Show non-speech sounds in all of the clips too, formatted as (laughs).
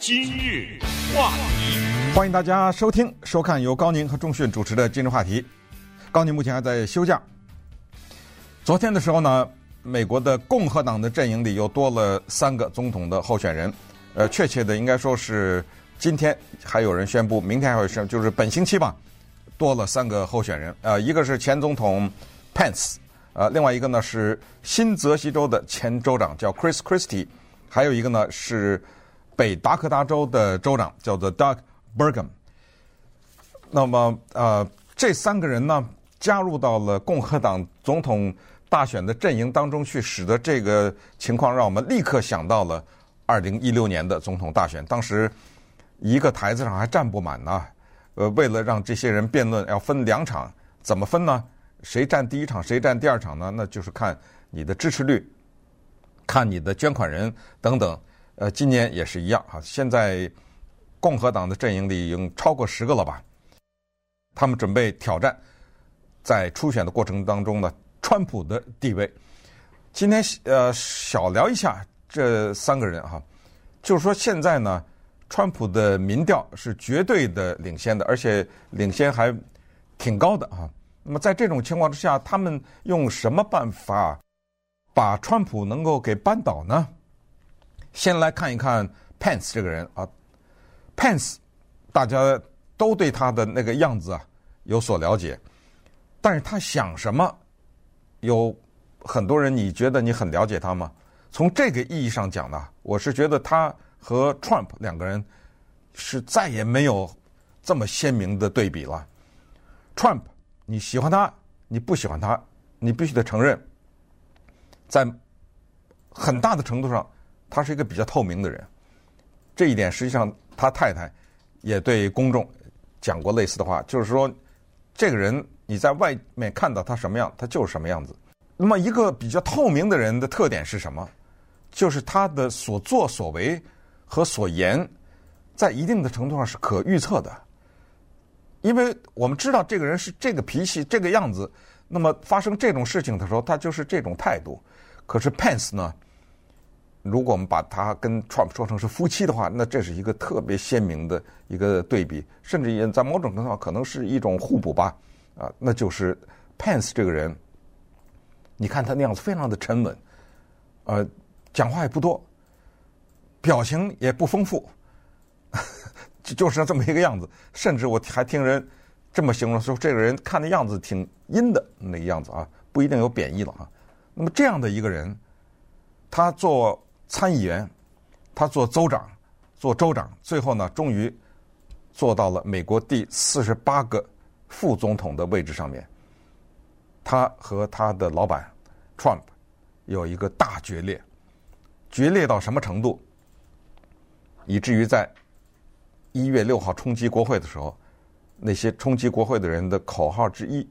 今日话题，欢迎大家收听、收看由高宁和钟迅主持的《今日话题》。高宁目前还在休假。昨天的时候呢，美国的共和党的阵营里又多了三个总统的候选人。呃，确切的应该说是今天还有人宣布，明天还有宣，就是本星期吧，多了三个候选人。呃，一个是前总统 Pence，呃，另外一个呢是新泽西州的前州长叫 Chris Christie，还有一个呢是北达科达州的州长叫做 Doug Burgum。那么，呃，这三个人呢加入到了共和党总统大选的阵营当中去，使得这个情况让我们立刻想到了。二零一六年的总统大选，当时一个台子上还站不满呢。呃，为了让这些人辩论，要分两场，怎么分呢？谁站第一场，谁站第二场呢？那就是看你的支持率，看你的捐款人等等。呃，今年也是一样哈。现在共和党的阵营里已经超过十个了吧？他们准备挑战在初选的过程当中呢，川普的地位。今天呃，小聊一下。这三个人哈，就是说现在呢，川普的民调是绝对的领先的，而且领先还挺高的啊。那么在这种情况之下，他们用什么办法把川普能够给扳倒呢？先来看一看 Pence 这个人啊，Pence 大家都对他的那个样子啊有所了解，但是他想什么？有很多人，你觉得你很了解他吗？从这个意义上讲呢，我是觉得他和 Trump 两个人是再也没有这么鲜明的对比了。Trump，你喜欢他，你不喜欢他，你必须得承认，在很大的程度上，他是一个比较透明的人。这一点实际上，他太太也对公众讲过类似的话，就是说，这个人你在外面看到他什么样，他就是什么样子。那么，一个比较透明的人的特点是什么？就是他的所作所为和所言，在一定的程度上是可预测的，因为我们知道这个人是这个脾气、这个样子，那么发生这种事情的时候，他就是这种态度。可是 Pence 呢，如果我们把他跟 Trump 说成是夫妻的话，那这是一个特别鲜明的一个对比，甚至也在某种程度上可能是一种互补吧。啊，那就是 Pence 这个人，你看他那样子非常的沉稳，呃。讲话也不多，表情也不丰富，(laughs) 就就是这么一个样子。甚至我还听人这么形容说，这个人看的样子挺阴的那个样子啊，不一定有贬义了啊。那么这样的一个人，他做参议员，他做州长，做州长，最后呢，终于做到了美国第四十八个副总统的位置上面。他和他的老板 Trump 有一个大决裂。决裂到什么程度，以至于在一月六号冲击国会的时候，那些冲击国会的人的口号之一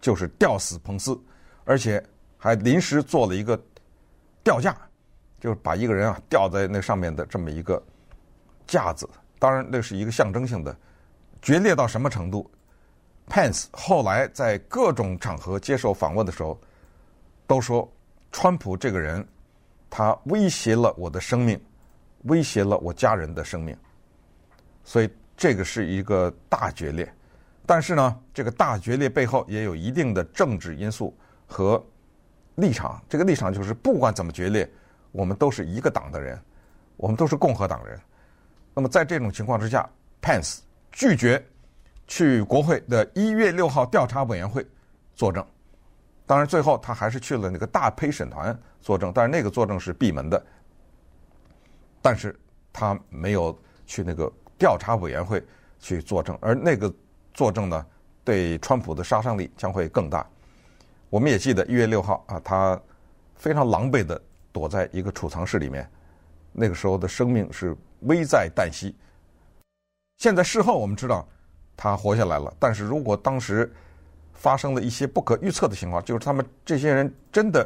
就是“吊死彭斯”，而且还临时做了一个吊架，就是把一个人啊吊在那上面的这么一个架子。当然，那是一个象征性的。决裂到什么程度？Pence 后来在各种场合接受访问的时候，都说川普这个人。他威胁了我的生命，威胁了我家人的生命，所以这个是一个大决裂。但是呢，这个大决裂背后也有一定的政治因素和立场。这个立场就是，不管怎么决裂，我们都是一个党的人，我们都是共和党人。那么在这种情况之下，Pence 拒绝去国会的一月六号调查委员会作证。当然，最后他还是去了那个大陪审团作证，但是那个作证是闭门的。但是他没有去那个调查委员会去作证，而那个作证呢，对川普的杀伤力将会更大。我们也记得一月六号啊，他非常狼狈的躲在一个储藏室里面，那个时候的生命是危在旦夕。现在事后我们知道他活下来了，但是如果当时，发生了一些不可预测的情况，就是他们这些人真的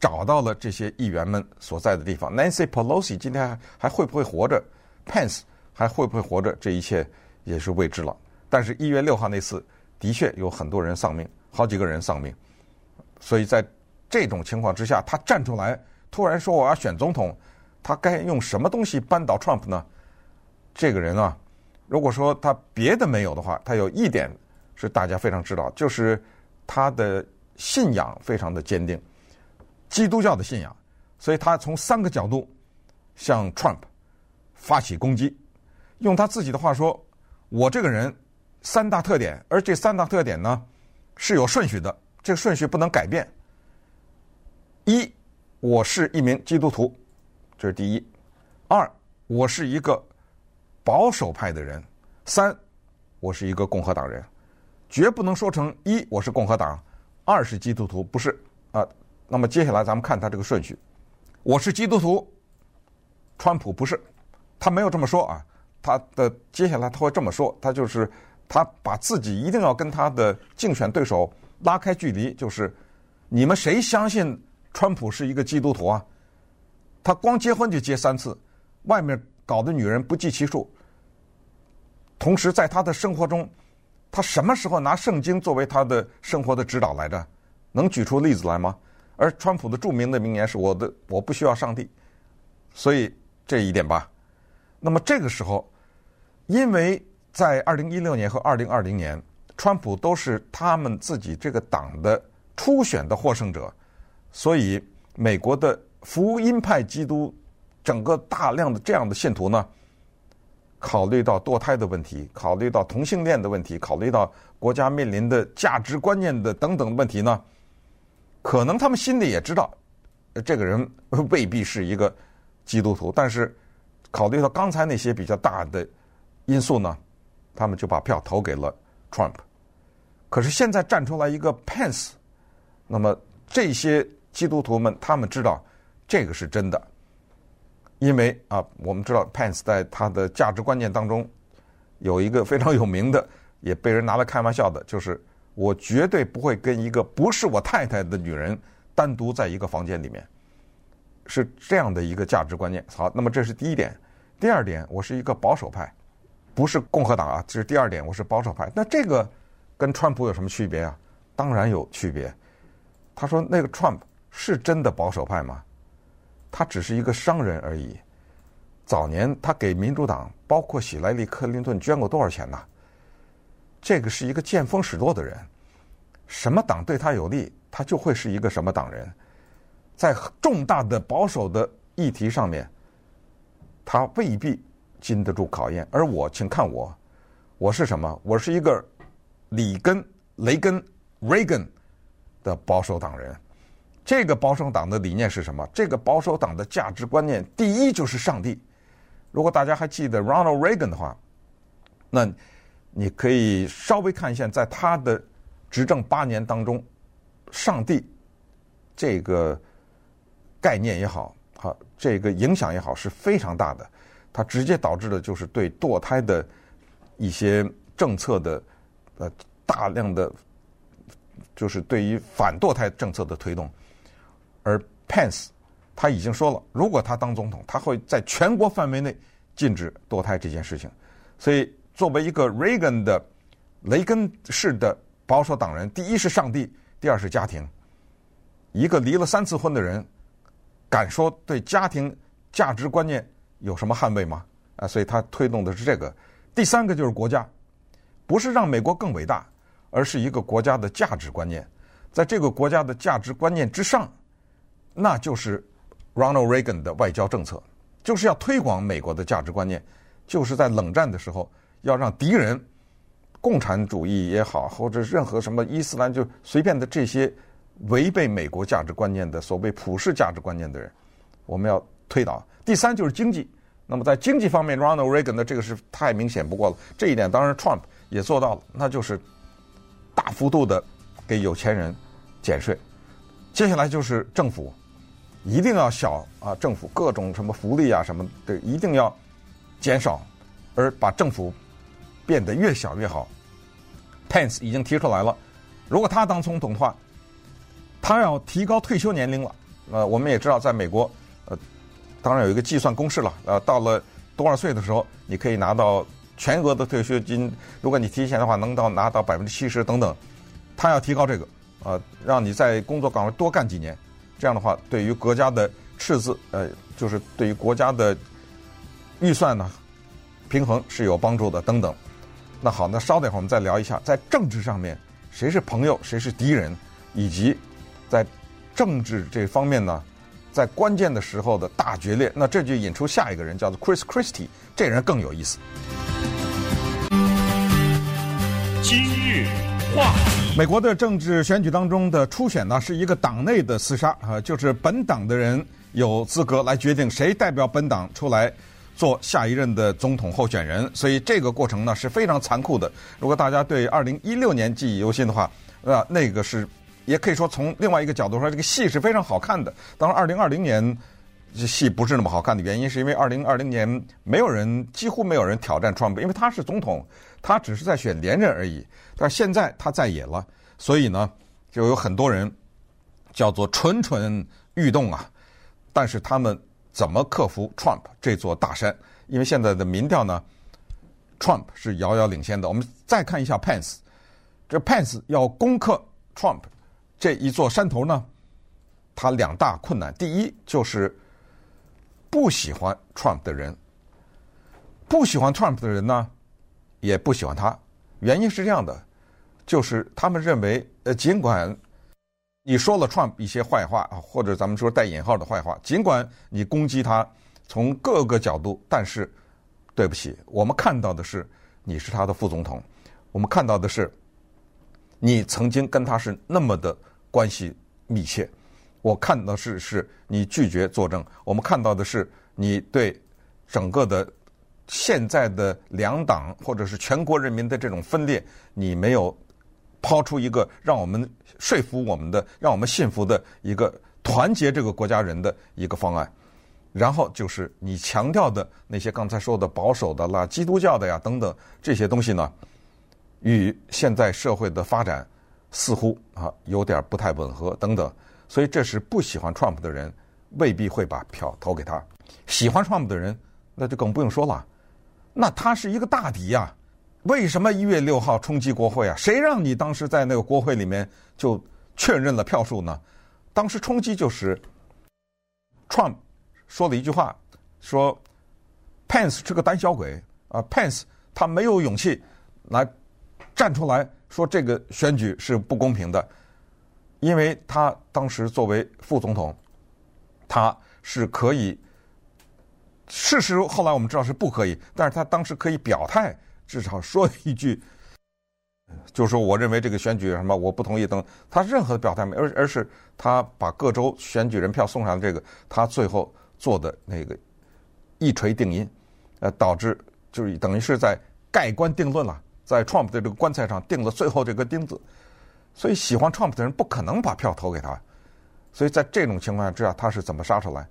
找到了这些议员们所在的地方。Nancy Pelosi 今天还还会不会活着？Pence 还会不会活着？这一切也是未知了。但是，一月六号那次的确有很多人丧命，好几个人丧命。所以在这种情况之下，他站出来突然说我要选总统，他该用什么东西扳倒 Trump 呢？这个人啊，如果说他别的没有的话，他有一点是大家非常知道，就是他的信仰非常的坚定，基督教的信仰。所以他从三个角度向 Trump 发起攻击。用他自己的话说：“我这个人三大特点，而这三大特点呢是有顺序的，这个顺序不能改变。一，我是一名基督徒，这是第一；二，我是一个保守派的人；三，我是一个共和党人，绝不能说成一我是共和党，二是基督徒，不是啊。那么接下来咱们看他这个顺序，我是基督徒，川普不是，他没有这么说啊。”他的接下来他会这么说，他就是他把自己一定要跟他的竞选对手拉开距离，就是你们谁相信川普是一个基督徒啊？他光结婚就结三次，外面搞的女人不计其数。同时在他的生活中，他什么时候拿圣经作为他的生活的指导来着？能举出例子来吗？而川普的著名的名言是我的我不需要上帝，所以这一点吧。那么这个时候。因为在二零一六年和二零二零年，川普都是他们自己这个党的初选的获胜者，所以美国的福音派基督整个大量的这样的信徒呢，考虑到堕胎的问题，考虑到同性恋的问题，考虑到国家面临的价值观念的等等问题呢，可能他们心里也知道，这个人未必是一个基督徒，但是考虑到刚才那些比较大的。因素呢，他们就把票投给了 Trump。可是现在站出来一个 Pence，那么这些基督徒们他们知道这个是真的，因为啊，我们知道 Pence 在他的价值观念当中有一个非常有名的，也被人拿来开玩笑的，就是我绝对不会跟一个不是我太太的女人单独在一个房间里面，是这样的一个价值观念。好，那么这是第一点。第二点，我是一个保守派。不是共和党啊，这是第二点。我是保守派，那这个跟川普有什么区别啊？当然有区别。他说那个 Trump 是真的保守派吗？他只是一个商人而已。早年他给民主党，包括希莱里·克林顿捐过多少钱呢？这个是一个见风使舵的人。什么党对他有利，他就会是一个什么党人。在重大的保守的议题上面，他未必。经得住考验，而我，请看我，我是什么？我是一个里根、雷根、Reagan 的保守党人。这个保守党的理念是什么？这个保守党的价值观念，第一就是上帝。如果大家还记得 Ronald Reagan 的话，那你可以稍微看一下，在他的执政八年当中，上帝这个概念也好，好这个影响也好，是非常大的。它直接导致的就是对堕胎的一些政策的呃大量的，就是对于反堕胎政策的推动。而 Pence 他已经说了，如果他当总统，他会在全国范围内禁止堕胎这件事情。所以，作为一个 Reagan 的雷根式的保守党人，第一是上帝，第二是家庭。一个离了三次婚的人，敢说对家庭价值观念有什么捍卫吗？啊，所以他推动的是这个。第三个就是国家，不是让美国更伟大，而是一个国家的价值观念。在这个国家的价值观念之上，那就是 Ronald Reagan 的外交政策，就是要推广美国的价值观念，就是在冷战的时候要让敌人，共产主义也好，或者任何什么伊斯兰就随便的这些违背美国价值观念的所谓普世价值观念的人，我们要推倒。第三就是经济，那么在经济方面，Ronald Reagan 的这个是太明显不过了。这一点当然 Trump 也做到了，那就是大幅度的给有钱人减税。接下来就是政府一定要小啊，政府各种什么福利啊什么的一定要减少，而把政府变得越小越好。Pence 已经提出来了，如果他当总统的话，他要提高退休年龄了。呃，我们也知道，在美国。呃当然有一个计算公式了，呃，到了多少岁的时候，你可以拿到全额的退休金。如果你提前的话，能到拿到百分之七十等等。他要提高这个，呃，让你在工作岗位多干几年，这样的话，对于国家的赤字，呃，就是对于国家的预算呢平衡是有帮助的等等。那好，那稍等一会儿我们再聊一下，在政治上面谁是朋友，谁是敌人，以及在政治这方面呢，在关键的时候的大决裂。那这就引出下一个人，叫做 Chris Christie，这人更有意思。话，美国的政治选举当中的初选呢，是一个党内的厮杀啊，就是本党的人有资格来决定谁代表本党出来做下一任的总统候选人，所以这个过程呢是非常残酷的。如果大家对二零一六年记忆犹新的话，那那个是也可以说从另外一个角度说，这个戏是非常好看的。当然，二零二零年戏不是那么好看的原因，是因为二零二零年没有人，几乎没有人挑战川普，因为他是总统。他只是在选连任而已，但是现在他在野了，所以呢，就有很多人叫做蠢蠢欲动啊。但是他们怎么克服 Trump 这座大山？因为现在的民调呢，Trump 是遥遥领先的。我们再看一下 Pence，这 Pence 要攻克 Trump 这一座山头呢，他两大困难：第一就是不喜欢 Trump 的人，不喜欢 Trump 的人呢。也不喜欢他，原因是这样的，就是他们认为，呃，尽管你说了 Trump 一些坏话啊，或者咱们说带引号的坏话，尽管你攻击他，从各个角度，但是对不起，我们看到的是你是他的副总统，我们看到的是你曾经跟他是那么的关系密切，我看到是是你拒绝作证，我们看到的是你对整个的。现在的两党或者是全国人民的这种分裂，你没有抛出一个让我们说服我们的、让我们信服的一个团结这个国家人的一个方案。然后就是你强调的那些刚才说的保守的啦、基督教的呀等等这些东西呢，与现在社会的发展似乎啊有点不太吻合等等。所以这是不喜欢 Trump 的人未必会把票投给他，喜欢 Trump 的人那就更不用说了。那他是一个大敌呀，为什么一月六号冲击国会啊？谁让你当时在那个国会里面就确认了票数呢？当时冲击就是 Trump 说了一句话，说 Pence 是个胆小鬼啊，Pence 他没有勇气来站出来说这个选举是不公平的，因为他当时作为副总统，他是可以。事实后来我们知道是不可以，但是他当时可以表态，至少说一句，就说我认为这个选举什么我不同意等，他任何表态没，而而是他把各州选举人票送上这个，他最后做的那个一锤定音，呃，导致就是等于是在盖棺定论了，在 Trump 的这个棺材上钉了最后这个钉子，所以喜欢 Trump 的人不可能把票投给他，所以在这种情况下之下，他是怎么杀出来？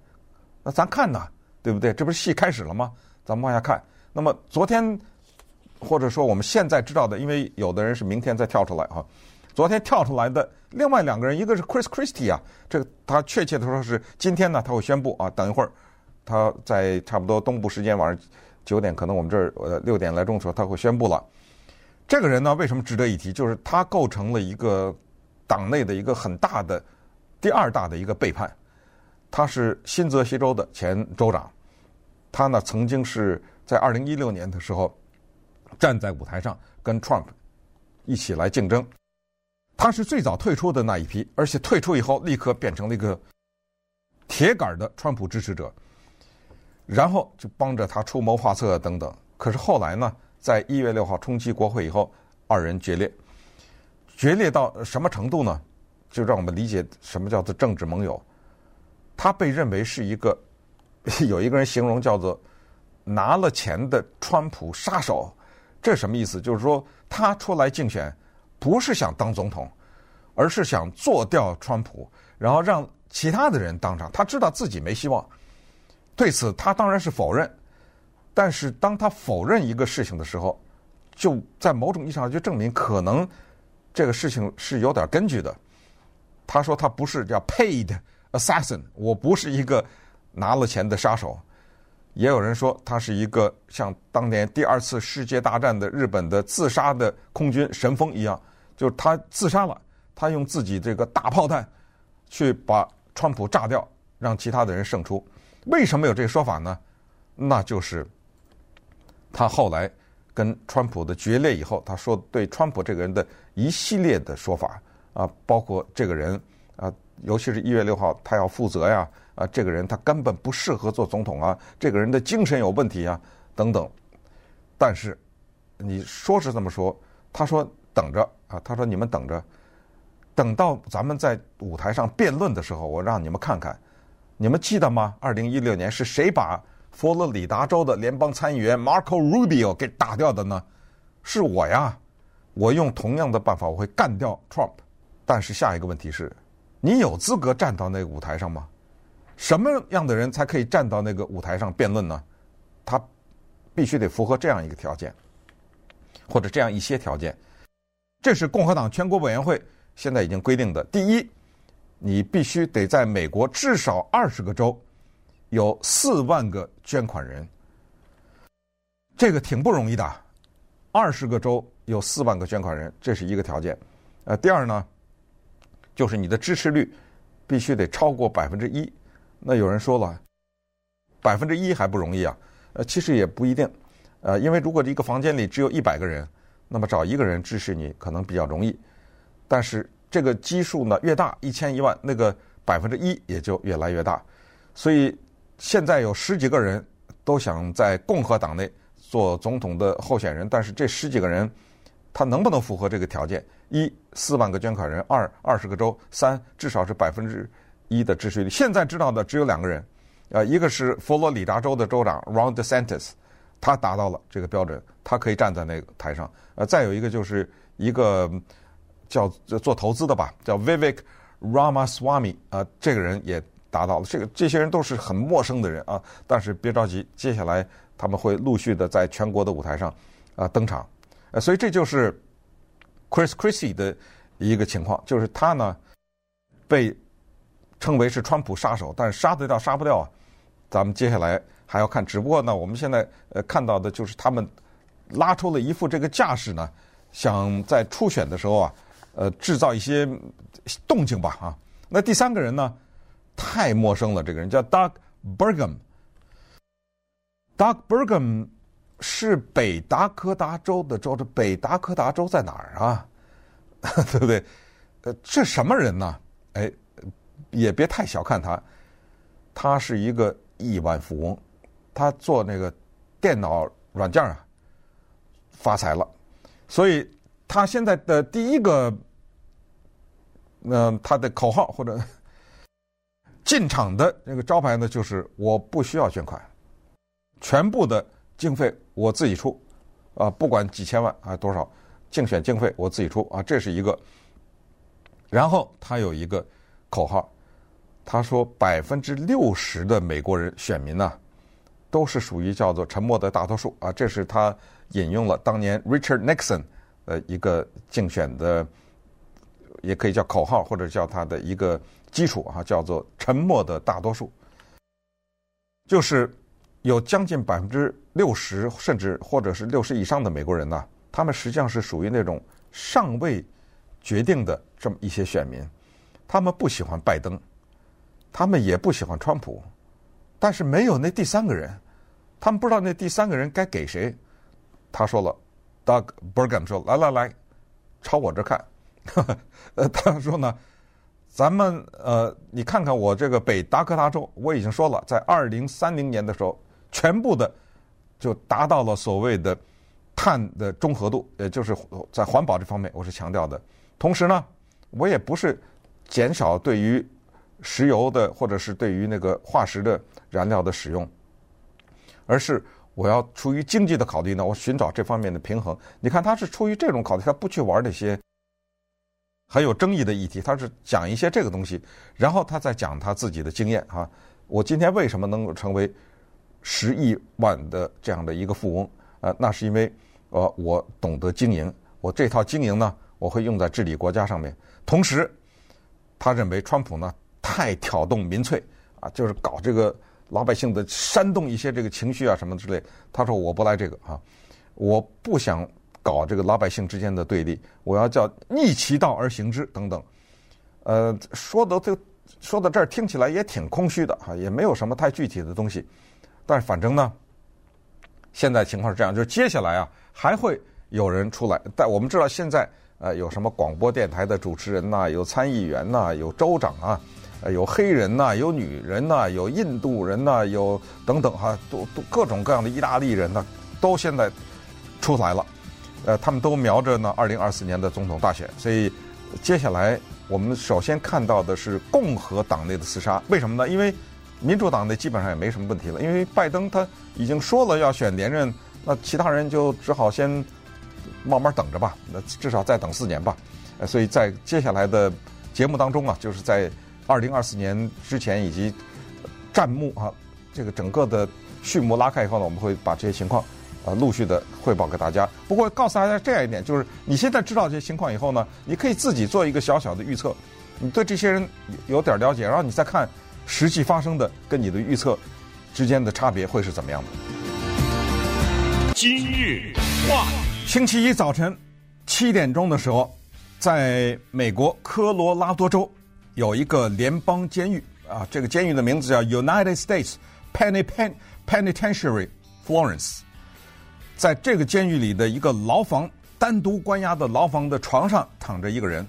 那咱看呢？对不对？这不是戏开始了吗？咱们往下看。那么昨天，或者说我们现在知道的，因为有的人是明天再跳出来啊。昨天跳出来的另外两个人，一个是 Chris Christie 啊，这个他确切的说是今天呢，他会宣布啊。等一会儿，他在差不多东部时间晚上九点，可能我们这儿呃六点来钟的时候，他会宣布了。这个人呢，为什么值得一提？就是他构成了一个党内的一个很大的第二大的一个背叛。他是新泽西州的前州长，他呢曾经是在二零一六年的时候站在舞台上跟 Trump 一起来竞争，他是最早退出的那一批，而且退出以后立刻变成了一个铁杆的川普支持者，然后就帮着他出谋划策等等。可是后来呢，在一月六号冲击国会以后，二人决裂，决裂到什么程度呢？就让我们理解什么叫做政治盟友。他被认为是一个，(laughs) 有一个人形容叫做拿了钱的川普杀手，这什么意思？就是说他出来竞选不是想当总统，而是想做掉川普，然后让其他的人当上。他知道自己没希望，对此他当然是否认。但是当他否认一个事情的时候，就在某种意义上就证明可能这个事情是有点根据的。他说他不是叫 paid。Assassin，我不是一个拿了钱的杀手。也有人说他是一个像当年第二次世界大战的日本的自杀的空军神风一样，就是他自杀了，他用自己这个大炮弹去把川普炸掉，让其他的人胜出。为什么有这个说法呢？那就是他后来跟川普的决裂以后，他说对川普这个人的一系列的说法啊，包括这个人啊，尤其是一月六号他要负责呀，啊，这个人他根本不适合做总统啊，这个人的精神有问题啊，等等。但是你说是这么说，他说等着啊，他说你们等着，等到咱们在舞台上辩论的时候，我让你们看看。你们记得吗？二零一六年是谁把佛罗里达州的联邦参议员 Marco Rubio 给打掉的呢？是我呀！我用同样的办法，我会干掉 Trump。但是下一个问题是，你有资格站到那个舞台上吗？什么样的人才可以站到那个舞台上辩论呢？他必须得符合这样一个条件，或者这样一些条件。这是共和党全国委员会现在已经规定的。第一。你必须得在美国至少二十个州有四万个捐款人，这个挺不容易的。二十个州有四万个捐款人，这是一个条件。呃，第二呢，就是你的支持率必须得超过百分之一。那有人说了，百分之一还不容易啊？呃，其实也不一定。呃，因为如果一个房间里只有一百个人，那么找一个人支持你可能比较容易，但是。这个基数呢越大，一千一万，那个百分之一也就越来越大。所以现在有十几个人都想在共和党内做总统的候选人，但是这十几个人他能不能符合这个条件？一，四万个捐款人；二，二十个州；三，至少是百分之一的支持率。现在知道的只有两个人，呃，一个是佛罗里达州的州长 Ron DeSantis，他达到了这个标准，他可以站在那个台上。呃，再有一个就是一个。叫做投资的吧，叫 Vivek Ramaswamy 啊，这个人也达到了。这个这些人都是很陌生的人啊，但是别着急，接下来他们会陆续的在全国的舞台上啊登场。呃，所以这就是 Chris Christie 的一个情况，就是他呢被称为是川普杀手，但是杀得掉杀不掉啊。咱们接下来还要看，只不过呢，我们现在呃看到的就是他们拉出了一副这个架势呢，想在初选的时候啊。呃，制造一些动静吧，啊，那第三个人呢，太陌生了。这个人叫 Doug Burgum。Doug Burgum 是北达科达州的州，这北达科达州在哪儿啊？(laughs) 对不对？呃，这什么人呢？哎，也别太小看他，他是一个亿万富翁，他做那个电脑软件啊，发财了，所以。他现在的第一个，嗯，他的口号或者进场的那个招牌呢，就是我不需要捐款，全部的经费我自己出，啊，不管几千万啊多少，竞选经费我自己出啊，这是一个。然后他有一个口号，他说百分之六十的美国人选民呢，都是属于叫做沉默的大多数啊，这是他引用了当年 Richard Nixon。呃，一个竞选的，也可以叫口号，或者叫他的一个基础啊，叫做“沉默的大多数”，就是有将近百分之六十，甚至或者是六十以上的美国人呢，他们实际上是属于那种尚未决定的这么一些选民，他们不喜欢拜登，他们也不喜欢川普，但是没有那第三个人，他们不知道那第三个人该给谁，他说了。Doug Burgum 说：“来来来，朝我这看。(laughs) ”呃，他说呢，咱们呃，你看看我这个北达科他州，我已经说了，在二零三零年的时候，全部的就达到了所谓的碳的中和度，也就是在环保这方面，我是强调的。同时呢，我也不是减少对于石油的或者是对于那个化石的燃料的使用，而是。我要出于经济的考虑呢，我寻找这方面的平衡。你看，他是出于这种考虑，他不去玩那些很有争议的议题，他是讲一些这个东西，然后他再讲他自己的经验啊。我今天为什么能够成为十亿万的这样的一个富翁啊？那是因为呃，我懂得经营，我这套经营呢，我会用在治理国家上面。同时，他认为川普呢太挑动民粹啊，就是搞这个。老百姓的煽动一些这个情绪啊什么之类，他说我不来这个啊，我不想搞这个老百姓之间的对立，我要叫逆其道而行之等等，呃，说的都说到这儿听起来也挺空虚的哈，也没有什么太具体的东西。但是反正呢，现在情况是这样，就是接下来啊还会有人出来。但我们知道现在呃有什么广播电台的主持人呐，有参议员呐，有州长啊，呃有黑人呐，有女人呐，有印度人呐，有等等哈，都都各种各样的意大利人呢，都现在出来了。呃，他们都瞄着呢二零二四年的总统大选，所以接下来我们首先看到的是共和党内的厮杀。为什么呢？因为民主党内基本上也没什么问题了，因为拜登他已经说了要选连任，那其他人就只好先慢慢等着吧，那至少再等四年吧。呃，所以在接下来的节目当中啊，就是在二零二四年之前以及战幕啊，这个整个的序幕拉开以后呢，我们会把这些情况。呃，陆续的汇报给大家。不过告诉大家这样一点，就是你现在知道这些情况以后呢，你可以自己做一个小小的预测，你对这些人有点了解，然后你再看实际发生的跟你的预测之间的差别会是怎么样的。今日话，星期一早晨七点钟的时候，在美国科罗拉多州有一个联邦监狱啊，这个监狱的名字叫 United States Penitentiary Florence。在这个监狱里的一个牢房，单独关押的牢房的床上躺着一个人。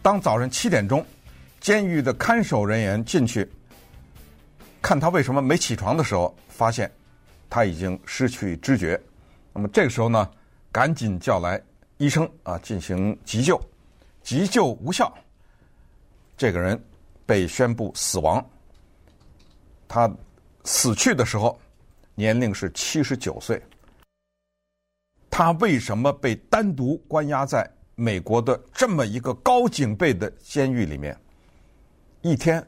当早上七点钟，监狱的看守人员进去看他为什么没起床的时候，发现他已经失去知觉。那么这个时候呢，赶紧叫来医生啊，进行急救，急救无效，这个人被宣布死亡。他死去的时候，年龄是七十九岁。他为什么被单独关押在美国的这么一个高警备的监狱里面？一天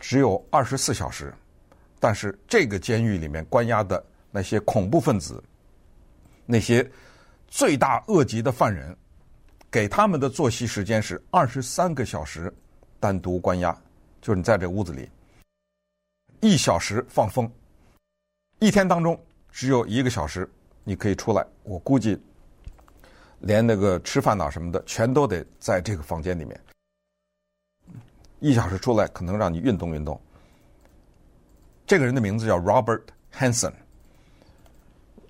只有二十四小时，但是这个监狱里面关押的那些恐怖分子、那些罪大恶极的犯人，给他们的作息时间是二十三个小时，单独关押，就是你在这屋子里，一小时放风。一天当中只有一个小时你可以出来，我估计连那个吃饭呐什么的，全都得在这个房间里面。一小时出来，可能让你运动运动。这个人的名字叫 Robert Hansen，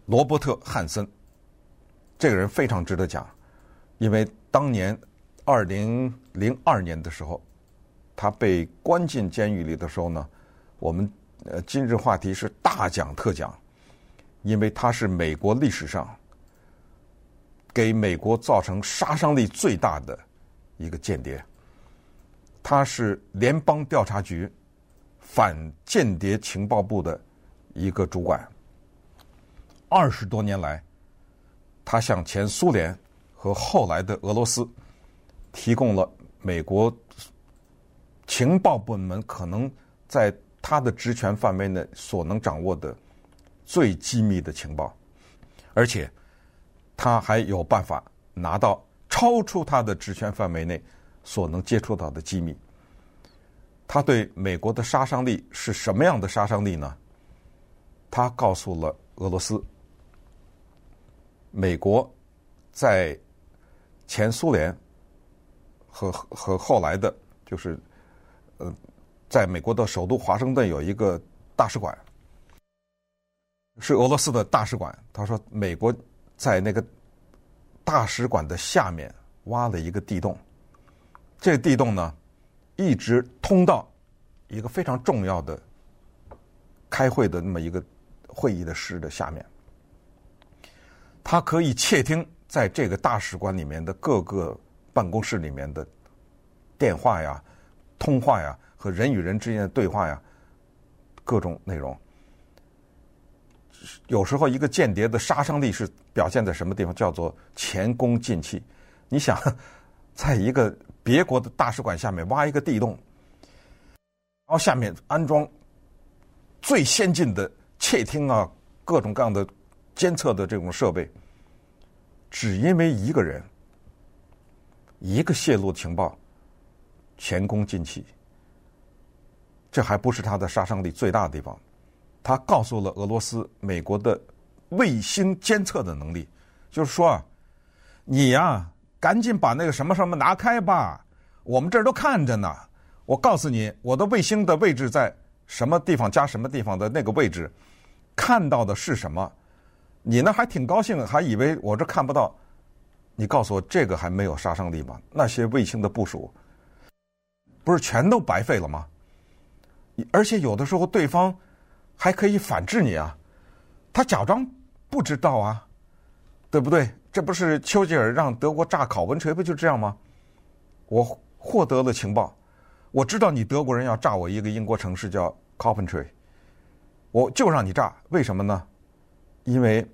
罗伯特·汉森。这个人非常值得讲，因为当年二零零二年的时候，他被关进监狱里的时候呢，我们。呃，今日话题是大讲特讲，因为他是美国历史上给美国造成杀伤力最大的一个间谍。他是联邦调查局反间谍情报部的一个主管。二十多年来，他向前苏联和后来的俄罗斯提供了美国情报部门可能在。他的职权范围内所能掌握的最机密的情报，而且他还有办法拿到超出他的职权范围内所能接触到的机密。他对美国的杀伤力是什么样的杀伤力呢？他告诉了俄罗斯，美国在前苏联和和后来的，就是呃。在美国的首都华盛顿有一个大使馆，是俄罗斯的大使馆。他说，美国在那个大使馆的下面挖了一个地洞，这个地洞呢，一直通到一个非常重要的开会的那么一个会议的室的下面。他可以窃听在这个大使馆里面的各个办公室里面的电话呀、通话呀。和人与人之间的对话呀，各种内容，有时候一个间谍的杀伤力是表现在什么地方？叫做前功尽弃。你想，在一个别国的大使馆下面挖一个地洞，然后下面安装最先进的窃听啊，各种各样的监测的这种设备，只因为一个人一个泄露情报，前功尽弃。这还不是它的杀伤力最大的地方，他告诉了俄罗斯、美国的卫星监测的能力，就是说啊，你呀，赶紧把那个什么什么拿开吧，我们这儿都看着呢。我告诉你，我的卫星的位置在什么地方加什么地方的那个位置，看到的是什么？你呢还挺高兴，还以为我这看不到。你告诉我，这个还没有杀伤力吗？那些卫星的部署，不是全都白费了吗？而且有的时候对方还可以反制你啊，他假装不知道啊，对不对？这不是丘吉尔让德国炸考文垂不就这样吗？我获得了情报，我知道你德国人要炸我一个英国城市叫 Coventry，我就让你炸，为什么呢？因为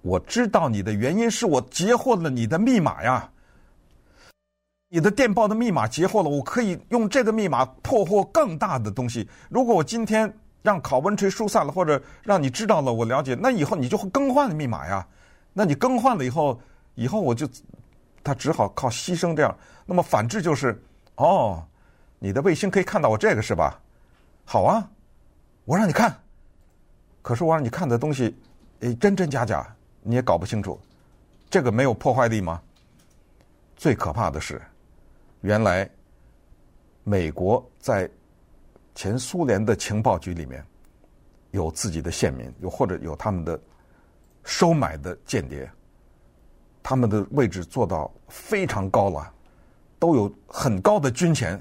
我知道你的原因是我截获了你的密码呀，你的电报的密码截获了，我可以用这个密码破获更大的东西。如果我今天让考文垂疏散了，或者让你知道了，我了解，那以后你就会更换密码呀。那你更换了以后，以后我就他只好靠牺牲这样。那么反制就是，哦，你的卫星可以看到我这个是吧？好啊，我让你看。可是我让你看的东西，诶，真真假假，你也搞不清楚。这个没有破坏力吗？最可怕的是，原来美国在前苏联的情报局里面有自己的线民，又或者有他们的。收买的间谍，他们的位置做到非常高了，都有很高的军衔。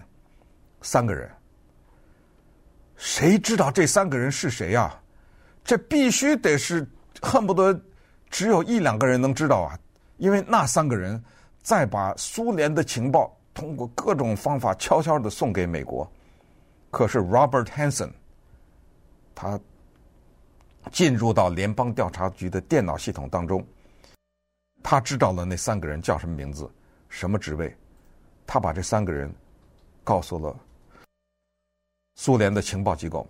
三个人，谁知道这三个人是谁呀？这必须得是恨不得只有一两个人能知道啊！因为那三个人再把苏联的情报通过各种方法悄悄的送给美国。可是 Robert Hanssen，他。进入到联邦调查局的电脑系统当中，他知道了那三个人叫什么名字、什么职位，他把这三个人告诉了苏联的情报机构。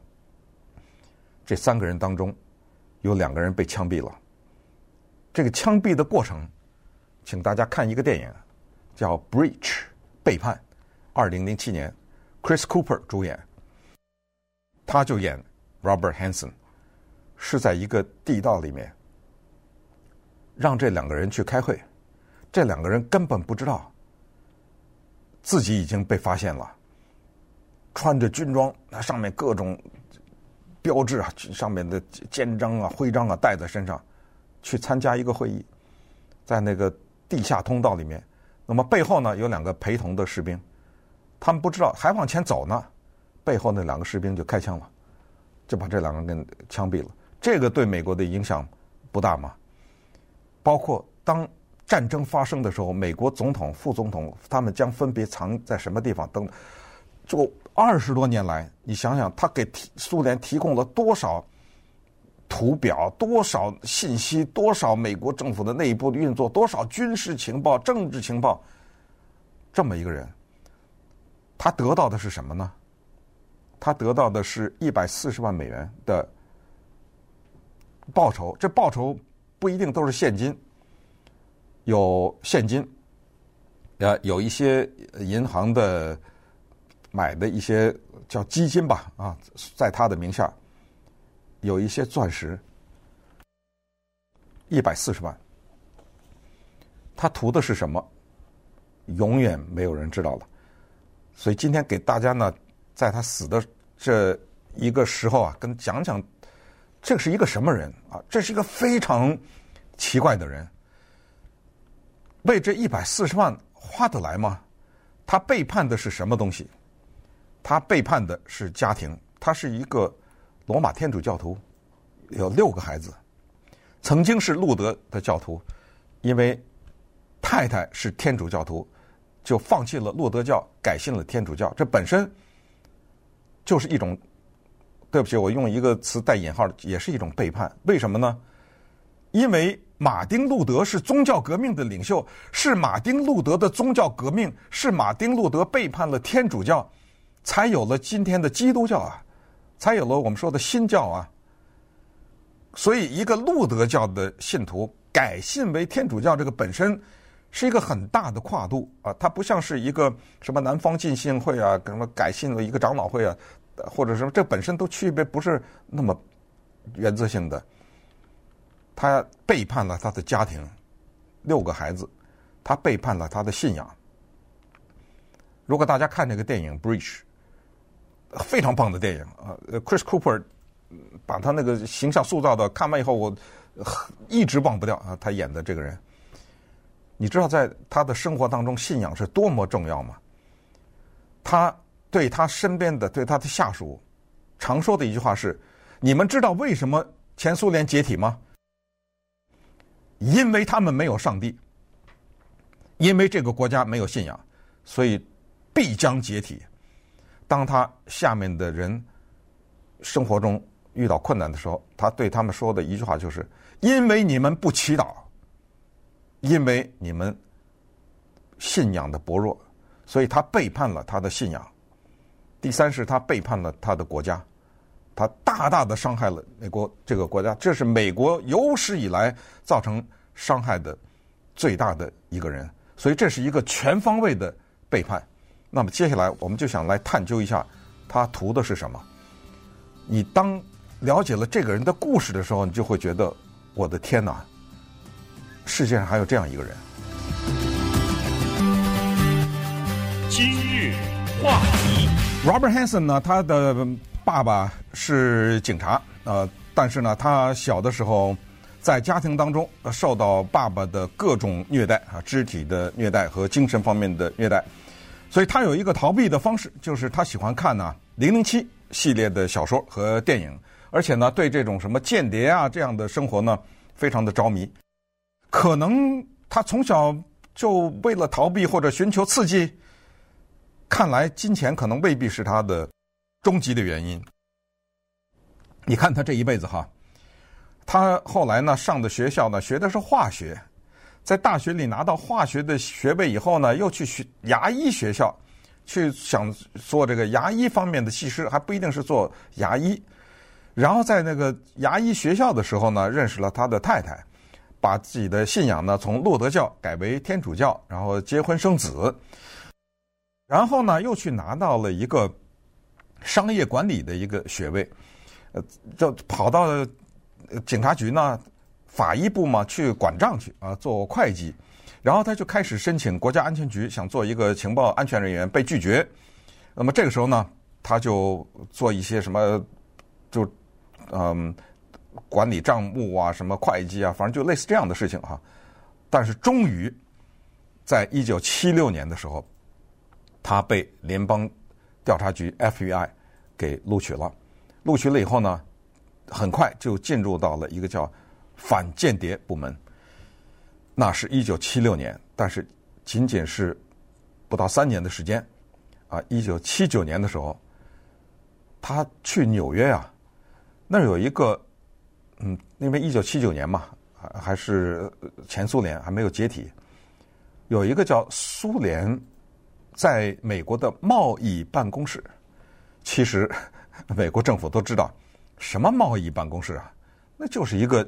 这三个人当中有两个人被枪毙了。这个枪毙的过程，请大家看一个电影，叫《Breach》背叛，二零零七年，Chris Cooper 主演，他就演 Robert Hanssen。是在一个地道里面，让这两个人去开会，这两个人根本不知道自己已经被发现了，穿着军装，那上面各种标志啊，上面的肩章啊、徽章啊带在身上，去参加一个会议，在那个地下通道里面，那么背后呢有两个陪同的士兵，他们不知道还往前走呢，背后那两个士兵就开枪了，就把这两个人给枪毙了。这个对美国的影响不大吗？包括当战争发生的时候，美国总统、副总统他们将分别藏在什么地方等，就二十多年来，你想想，他给提苏联提供了多少图表、多少信息、多少美国政府的内部的运作、多少军事情报、政治情报，这么一个人，他得到的是什么呢？他得到的是一百四十万美元的。报酬，这报酬不一定都是现金，有现金，呃，有一些银行的买的一些叫基金吧，啊，在他的名下，有一些钻石，一百四十万，他图的是什么？永远没有人知道了。所以今天给大家呢，在他死的这一个时候啊，跟讲讲。这是一个什么人啊？这是一个非常奇怪的人。为这一百四十万花得来吗？他背叛的是什么东西？他背叛的是家庭。他是一个罗马天主教徒，有六个孩子，曾经是路德的教徒，因为太太是天主教徒，就放弃了路德教，改信了天主教。这本身就是一种。对不起，我用一个词带引号，也是一种背叛。为什么呢？因为马丁路德是宗教革命的领袖，是马丁路德的宗教革命，是马丁路德背叛了天主教，才有了今天的基督教啊，才有了我们说的新教啊。所以，一个路德教的信徒改信为天主教，这个本身是一个很大的跨度啊。它不像是一个什么南方浸信会啊，什么改信了一个长老会啊。或者说，这本身都区别不是那么原则性的。他背叛了他的家庭，六个孩子，他背叛了他的信仰。如果大家看这个电影《Bridge》，非常棒的电影啊，Chris Cooper 把他那个形象塑造的，看完以后我一直忘不掉啊，他演的这个人。你知道在他的生活当中，信仰是多么重要吗？他对他身边的、对他的下属常说的一句话是：“你们知道为什么前苏联解体吗？因为他们没有上帝，因为这个国家没有信仰，所以必将解体。”当他下面的人生活中遇到困难的时候，他对他们说的一句话就是：“因为你们不祈祷。”因为你们信仰的薄弱，所以他背叛了他的信仰。第三是他背叛了他的国家，他大大的伤害了美国这个国家。这是美国有史以来造成伤害的最大的一个人，所以这是一个全方位的背叛。那么接下来我们就想来探究一下他图的是什么。你当了解了这个人的故事的时候，你就会觉得，我的天哪！世界上还有这样一个人。今日话题，Robert Hanssen 呢，他的爸爸是警察，呃，但是呢，他小的时候在家庭当中受到爸爸的各种虐待啊，肢体的虐待和精神方面的虐待，所以他有一个逃避的方式，就是他喜欢看呢《零零七》系列的小说和电影，而且呢，对这种什么间谍啊这样的生活呢，非常的着迷。可能他从小就为了逃避或者寻求刺激，看来金钱可能未必是他的终极的原因。你看他这一辈子哈，他后来呢上的学校呢学的是化学，在大学里拿到化学的学位以后呢，又去学牙医学校，去想做这个牙医方面的技师，还不一定是做牙医。然后在那个牙医学校的时候呢，认识了他的太太。把自己的信仰呢从路德教改为天主教，然后结婚生子，然后呢又去拿到了一个商业管理的一个学位，呃，就跑到警察局呢法医部嘛去管账去啊做会计，然后他就开始申请国家安全局，想做一个情报安全人员，被拒绝。那么这个时候呢，他就做一些什么，就嗯。管理账目啊，什么会计啊，反正就类似这样的事情哈。但是终于，在一九七六年的时候，他被联邦调查局 FBI 给录取了。录取了以后呢，很快就进入到了一个叫反间谍部门。那是一九七六年，但是仅仅是不到三年的时间啊。一九七九年的时候，他去纽约啊，那儿有一个。嗯，因为一九七九年嘛，还还是前苏联还没有解体，有一个叫苏联在美国的贸易办公室。其实 (laughs) 美国政府都知道，什么贸易办公室啊？那就是一个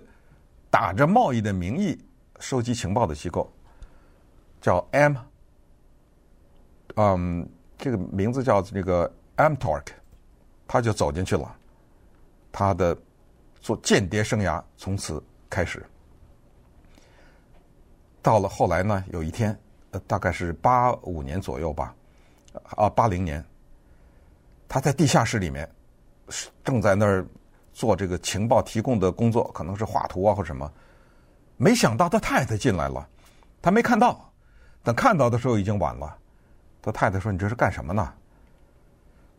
打着贸易的名义收集情报的机构，叫 M，嗯，这个名字叫这个 mtork 他就走进去了，他的。做间谍生涯从此开始，到了后来呢，有一天，呃，大概是八五年左右吧，啊，八零年，他在地下室里面，正在那儿做这个情报提供的工作，可能是画图啊或什么，没想到他太太进来了，他没看到，等看到的时候已经晚了。他太太说：“你这是干什么呢？”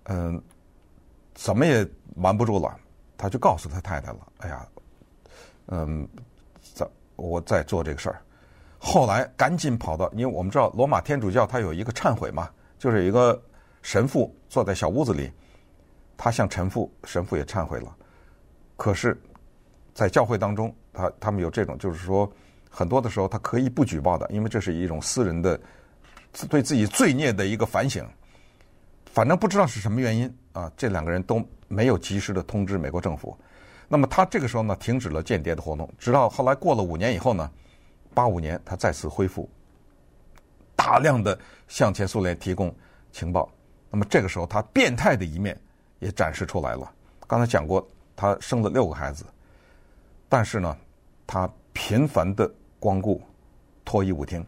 嗯，怎么也瞒不住了。他就告诉他太太了：“哎呀，嗯，在我在做这个事儿。”后来赶紧跑到，因为我们知道罗马天主教他有一个忏悔嘛，就是一个神父坐在小屋子里，他向神父，神父也忏悔了。可是，在教会当中，他他们有这种，就是说很多的时候他可以不举报的，因为这是一种私人的对自己罪孽的一个反省。反正不知道是什么原因啊，这两个人都。没有及时的通知美国政府，那么他这个时候呢，停止了间谍的活动，直到后来过了五年以后呢，八五年他再次恢复，大量的向前苏联提供情报。那么这个时候他变态的一面也展示出来了。刚才讲过，他生了六个孩子，但是呢，他频繁的光顾脱衣舞厅，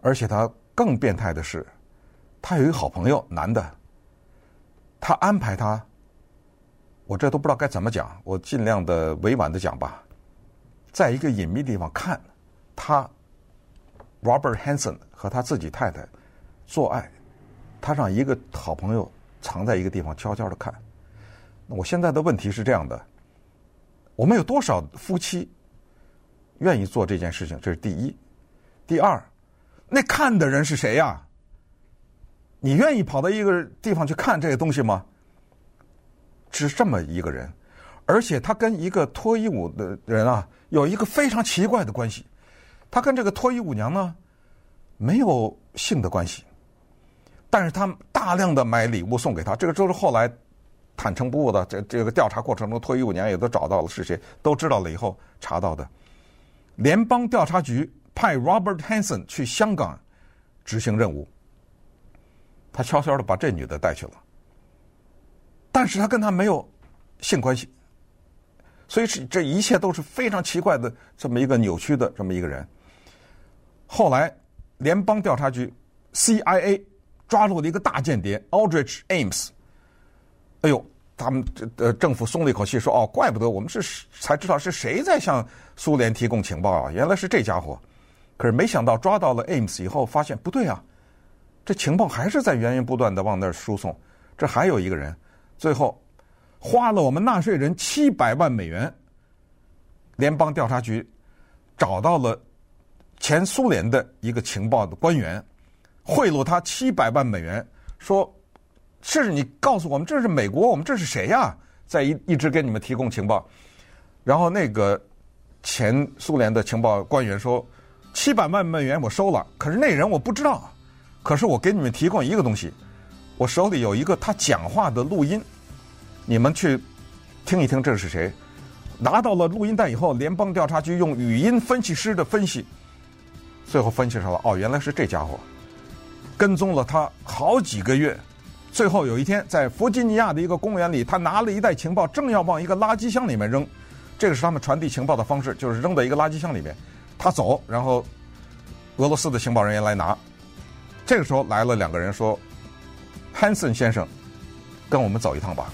而且他更变态的是，他有一个好朋友，男的，他安排他，我这都不知道该怎么讲，我尽量的委婉的讲吧，在一个隐秘地方看他 Robert Hansen 和他自己太太做爱，他让一个好朋友藏在一个地方悄悄的看。我现在的问题是这样的：我们有多少夫妻愿意做这件事情？这是第一。第二，那看的人是谁呀？你愿意跑到一个地方去看这个东西吗？是这么一个人，而且他跟一个脱衣舞的人啊，有一个非常奇怪的关系。他跟这个脱衣舞娘呢，没有性的关系，但是他大量的买礼物送给他。这个就是后来坦诚不误的。这这个调查过程中，脱衣舞娘也都找到了是谁，都知道了以后查到的。联邦调查局派 Robert Hansen 去香港执行任务。他悄悄的把这女的带去了，但是他跟她没有性关系，所以是这一切都是非常奇怪的这么一个扭曲的这么一个人。后来联邦调查局 CIA 抓住了一个大间谍 Aldrich Ames，哎呦，他们这呃政府松了一口气，说哦，怪不得我们是才知道是谁在向苏联提供情报啊，原来是这家伙。可是没想到抓到了 Ames 以后，发现不对啊。这情报还是在源源不断的往那儿输送。这还有一个人，最后花了我们纳税人七百万美元，联邦调查局找到了前苏联的一个情报的官员，贿赂他七百万美元，说：“是你告诉我们这是美国，我们这是谁呀？在一一直给你们提供情报。”然后那个前苏联的情报官员说：“七百万美元我收了，可是那人我不知道。”可是我给你们提供一个东西，我手里有一个他讲话的录音，你们去听一听这是谁。拿到了录音带以后，联邦调查局用语音分析师的分析，最后分析上了，哦，原来是这家伙，跟踪了他好几个月，最后有一天在弗吉尼亚的一个公园里，他拿了一袋情报，正要往一个垃圾箱里面扔，这个是他们传递情报的方式，就是扔到一个垃圾箱里面，他走，然后俄罗斯的情报人员来拿。这个时候来了两个人，说：“潘森先生，跟我们走一趟吧。”